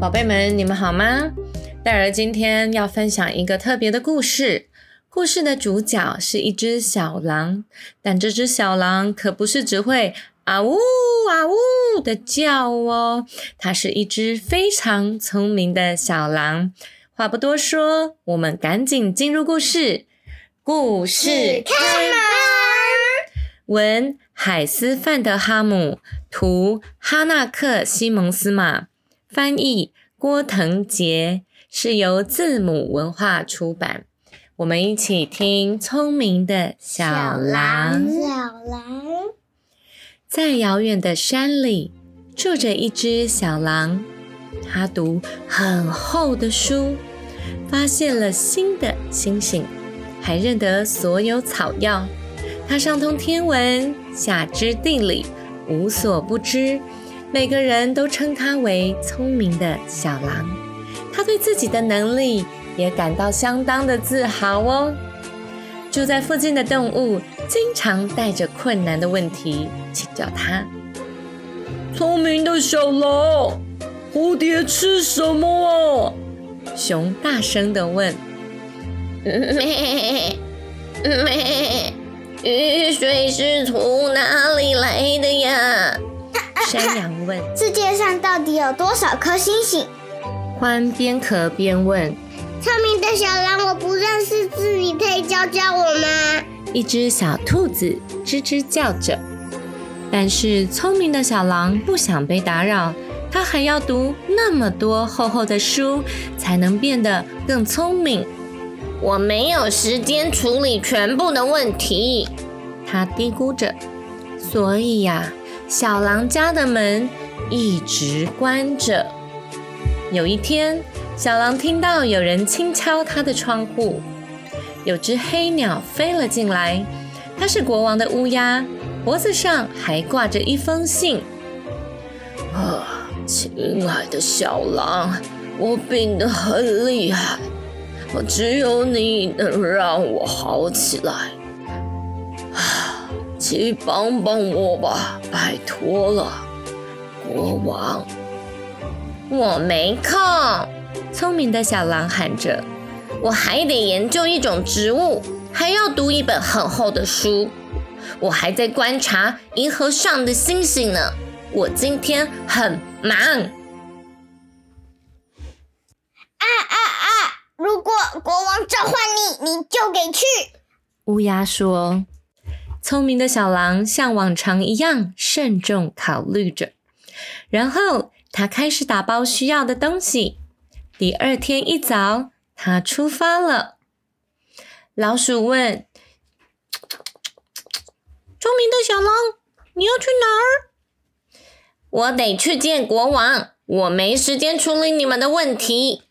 宝贝们，你们好吗？戴尔今天要分享一个特别的故事。故事的主角是一只小狼，但这只小狼可不是只会啊呜啊呜的叫哦，它是一只非常聪明的小狼。话不多说，我们赶紧进入故事。故事开门。文：海斯·范德哈姆，图：哈纳克·西蒙斯玛。翻译郭腾杰，是由字母文化出版。我们一起听《聪明的小狼》。小狼在遥远的山里，住着一只小狼。它读很厚的书，发现了新的星星，还认得所有草药。它上通天文，下知地理，无所不知。每个人都称他为聪明的小狼，他对自己的能力也感到相当的自豪哦。住在附近的动物经常带着困难的问题请教他。聪明的小狼，蝴蝶吃什么啊？熊大声地问。咩咩，雨水是从哪里来的呀？山羊问：“世界上到底有多少颗星星？”獾边咳边问：“聪明的小狼，我不认识字，你可以教教我吗？”一只小兔子吱吱叫着，但是聪明的小狼不想被打扰，它还要读那么多厚厚的书，才能变得更聪明。我没有时间处理全部的问题，它嘀咕着。所以呀。小狼家的门一直关着。有一天，小狼听到有人轻敲他的窗户，有只黑鸟飞了进来。它是国王的乌鸦，脖子上还挂着一封信。啊，亲爱的小狼，我病得很厉害，我只有你能让我好起来。啊请帮帮我吧，拜托了，国王。我没空。聪明的小狼喊着：“我还得研究一种植物，还要读一本很厚的书，我还在观察银河上的星星呢。我今天很忙。”啊啊啊！如果国王召唤你，你就给去。乌鸦说。聪明的小狼像往常一样慎重考虑着，然后他开始打包需要的东西。第二天一早，他出发了。老鼠问：“聪明的小狼，你要去哪儿？”“我得去见国王，我没时间处理你们的问题。”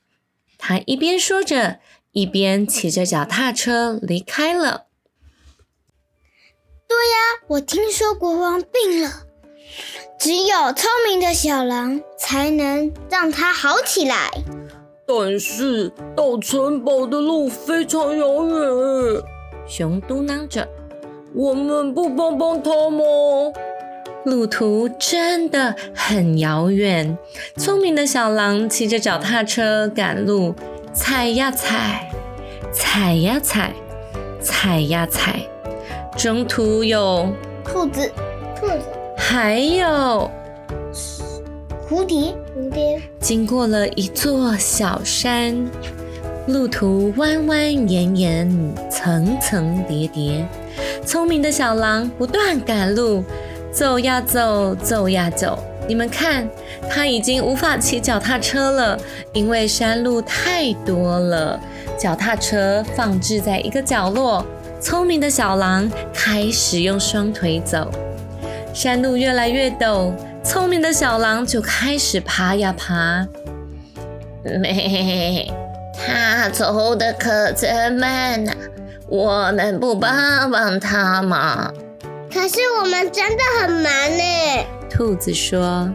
他一边说着，一边骑着脚踏车离开了。对呀，我听说国王病了，只有聪明的小狼才能让他好起来。但是到城堡的路非常遥远，熊嘟囔着：“我们不帮帮他吗？”路途真的很遥远。聪明的小狼骑着脚踏车赶路，踩呀踩，踩呀踩，踩呀踩。中途有兔子，兔子，还有蝴蝶，蝴蝶。经过了一座小山，路途弯弯延延，层层叠叠。聪明的小狼不断赶路，走呀走，走呀走。你们看，它已经无法骑脚踏车了，因为山路太多了。脚踏车放置在一个角落。聪明的小狼开始用双腿走，山路越来越陡，聪明的小狼就开始爬呀爬。没，他走的可真慢呐，我们不帮帮他吗？可是我们真的很忙呢。兔子说：“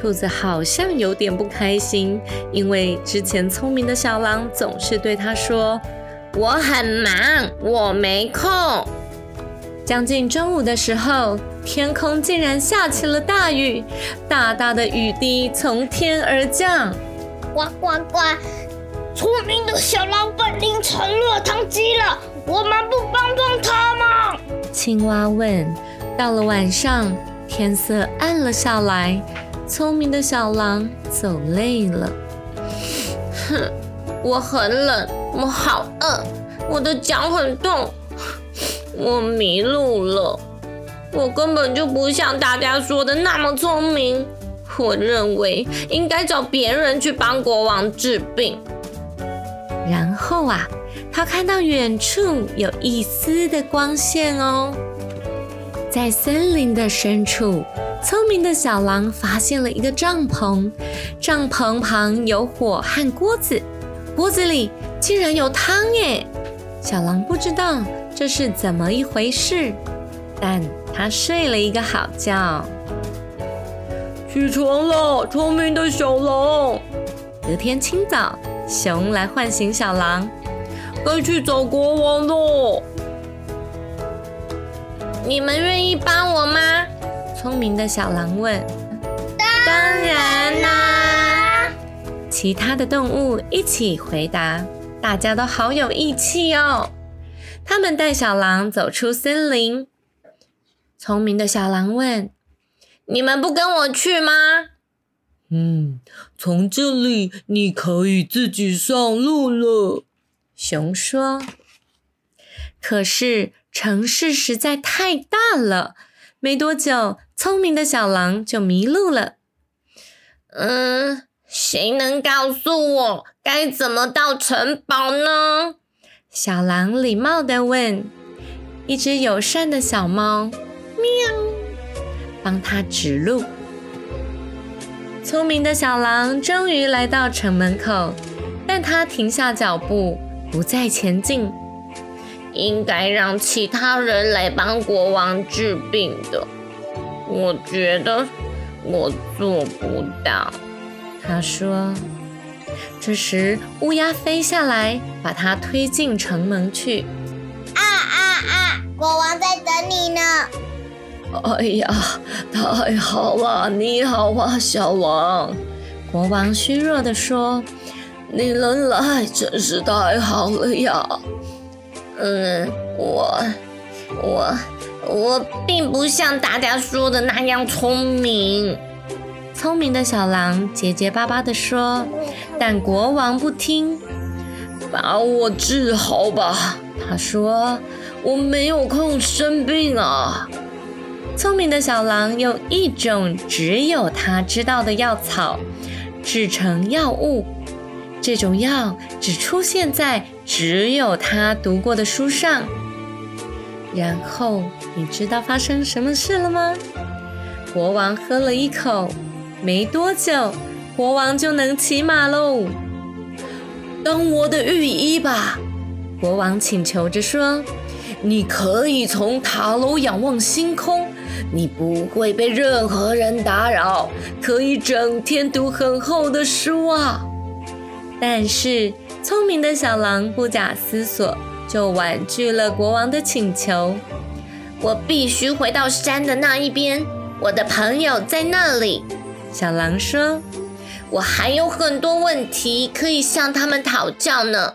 兔子好像有点不开心，因为之前聪明的小狼总是对他说：‘我很忙，我没空。’将近中午的时候，天空竟然下起了大雨，大大的雨滴从天而降。呱呱呱！聪明的小狼本领成落汤鸡了，我们不帮帮他吗？青蛙问。到了晚上，天色暗了下来，聪明的小狼走累了。哼，我很冷，我好饿，我的脚很痛。我迷路了，我根本就不像大家说的那么聪明。我认为应该找别人去帮国王治病。然后啊，他看到远处有一丝的光线哦，在森林的深处，聪明的小狼发现了一个帐篷，帐篷旁有火和锅子，锅子里竟然有汤耶！小狼不知道。这是怎么一回事？但它睡了一个好觉。起床了，聪明的小狼。隔天清早，熊来唤醒小狼，该去找国王喽。你们愿意帮我吗？聪明的小狼问。当然啦！其他的动物一起回答，大家都好有义气哦。他们带小狼走出森林。聪明的小狼问：“你们不跟我去吗？”“嗯，从这里你可以自己上路了。”熊说。可是城市实在太大了，没多久，聪明的小狼就迷路了。嗯，谁能告诉我该怎么到城堡呢？小狼礼貌地问：“一只友善的小猫，喵，帮他指路。”聪明的小狼终于来到城门口，但他停下脚步，不再前进。应该让其他人来帮国王治病的，我觉得我做不到。他说。这时，乌鸦飞下来，把它推进城门去。啊啊啊！国王在等你呢。哎呀，太好了！你好啊，小王。国王虚弱地说：“你能来真是太好了呀。”嗯，我我我并不像大家说的那样聪明。聪明的小狼结结巴巴地说。但国王不听，把我治好吧。他说：“我没有空生病啊。”聪明的小狼用一种只有他知道的药草制成药物，这种药只出现在只有他读过的书上。然后你知道发生什么事了吗？国王喝了一口，没多久。国王就能骑马喽！当我的御医吧，国王请求着说：“你可以从塔楼仰望星空，你不会被任何人打扰，可以整天读很厚的书啊！”但是聪明的小狼不假思索就婉拒了国王的请求。我必须回到山的那一边，我的朋友在那里。小狼说。我还有很多问题可以向他们讨教呢。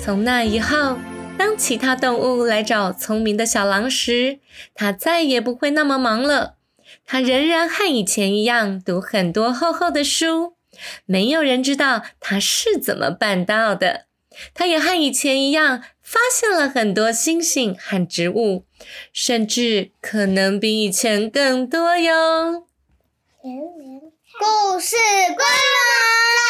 从那以后，当其他动物来找聪明的小狼时，它再也不会那么忙了。它仍然和以前一样读很多厚厚的书。没有人知道它是怎么办到的。它也和以前一样发现了很多星星和植物，甚至可能比以前更多哟。故事关门啦！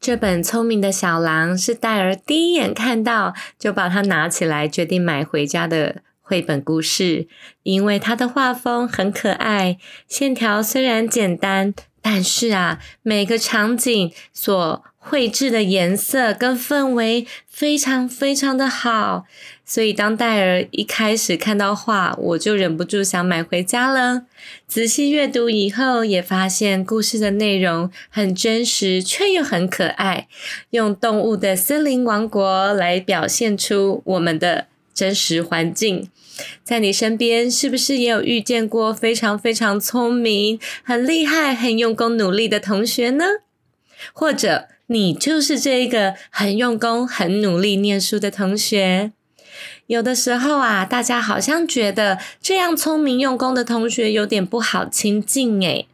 这本聪明的小狼是戴尔第一眼看到就把它拿起来，决定买回家的绘本故事，因为它的画风很可爱，线条虽然简单，但是啊，每个场景所绘制的颜色跟氛围非常非常的好。所以当戴尔一开始看到画，我就忍不住想买回家了。仔细阅读以后，也发现故事的内容很真实，却又很可爱，用动物的森林王国来表现出我们的真实环境。在你身边，是不是也有遇见过非常非常聪明、很厉害、很用功努力的同学呢？或者你就是这个很用功、很努力念书的同学？有的时候啊，大家好像觉得这样聪明用功的同学有点不好亲近诶。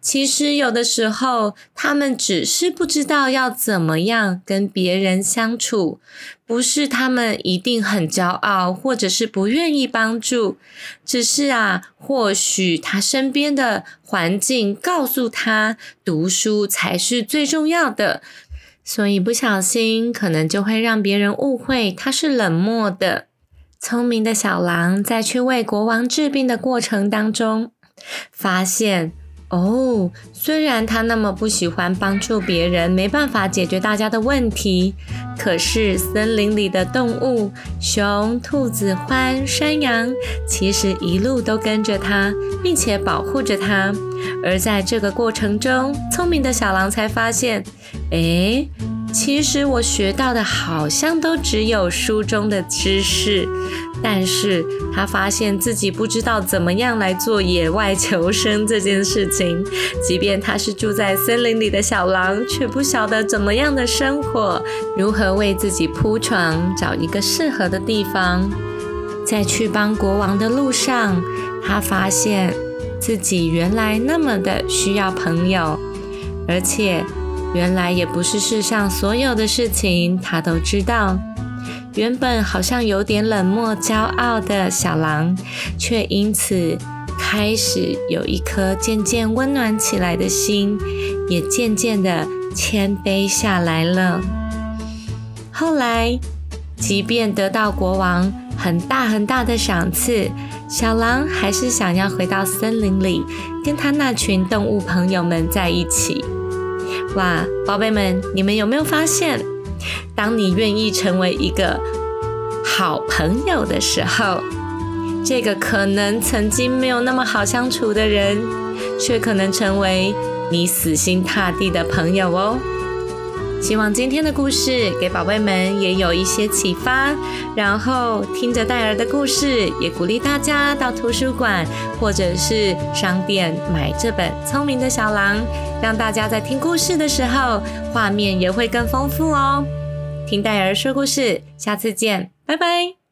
其实有的时候，他们只是不知道要怎么样跟别人相处，不是他们一定很骄傲，或者是不愿意帮助，只是啊，或许他身边的环境告诉他，读书才是最重要的。所以不小心，可能就会让别人误会他是冷漠的。聪明的小狼在去为国王治病的过程当中，发现哦，虽然他那么不喜欢帮助别人，没办法解决大家的问题，可是森林里的动物——熊、兔子、獾、山羊，其实一路都跟着他，并且保护着他。而在这个过程中，聪明的小狼才发现，哎，其实我学到的好像都只有书中的知识，但是他发现自己不知道怎么样来做野外求生这件事情。即便他是住在森林里的小狼，却不晓得怎么样的生活，如何为自己铺床，找一个适合的地方。在去帮国王的路上，他发现。自己原来那么的需要朋友，而且原来也不是世上所有的事情他都知道。原本好像有点冷漠、骄傲的小狼，却因此开始有一颗渐渐温暖起来的心，也渐渐的谦卑下来了。后来，即便得到国王很大很大的赏赐。小狼还是想要回到森林里，跟他那群动物朋友们在一起。哇，宝贝们，你们有没有发现，当你愿意成为一个好朋友的时候，这个可能曾经没有那么好相处的人，却可能成为你死心塌地的朋友哦。希望今天的故事给宝贝们也有一些启发，然后听着戴尔的故事，也鼓励大家到图书馆或者是商店买这本《聪明的小狼》，让大家在听故事的时候，画面也会更丰富哦。听戴尔说故事，下次见，拜拜。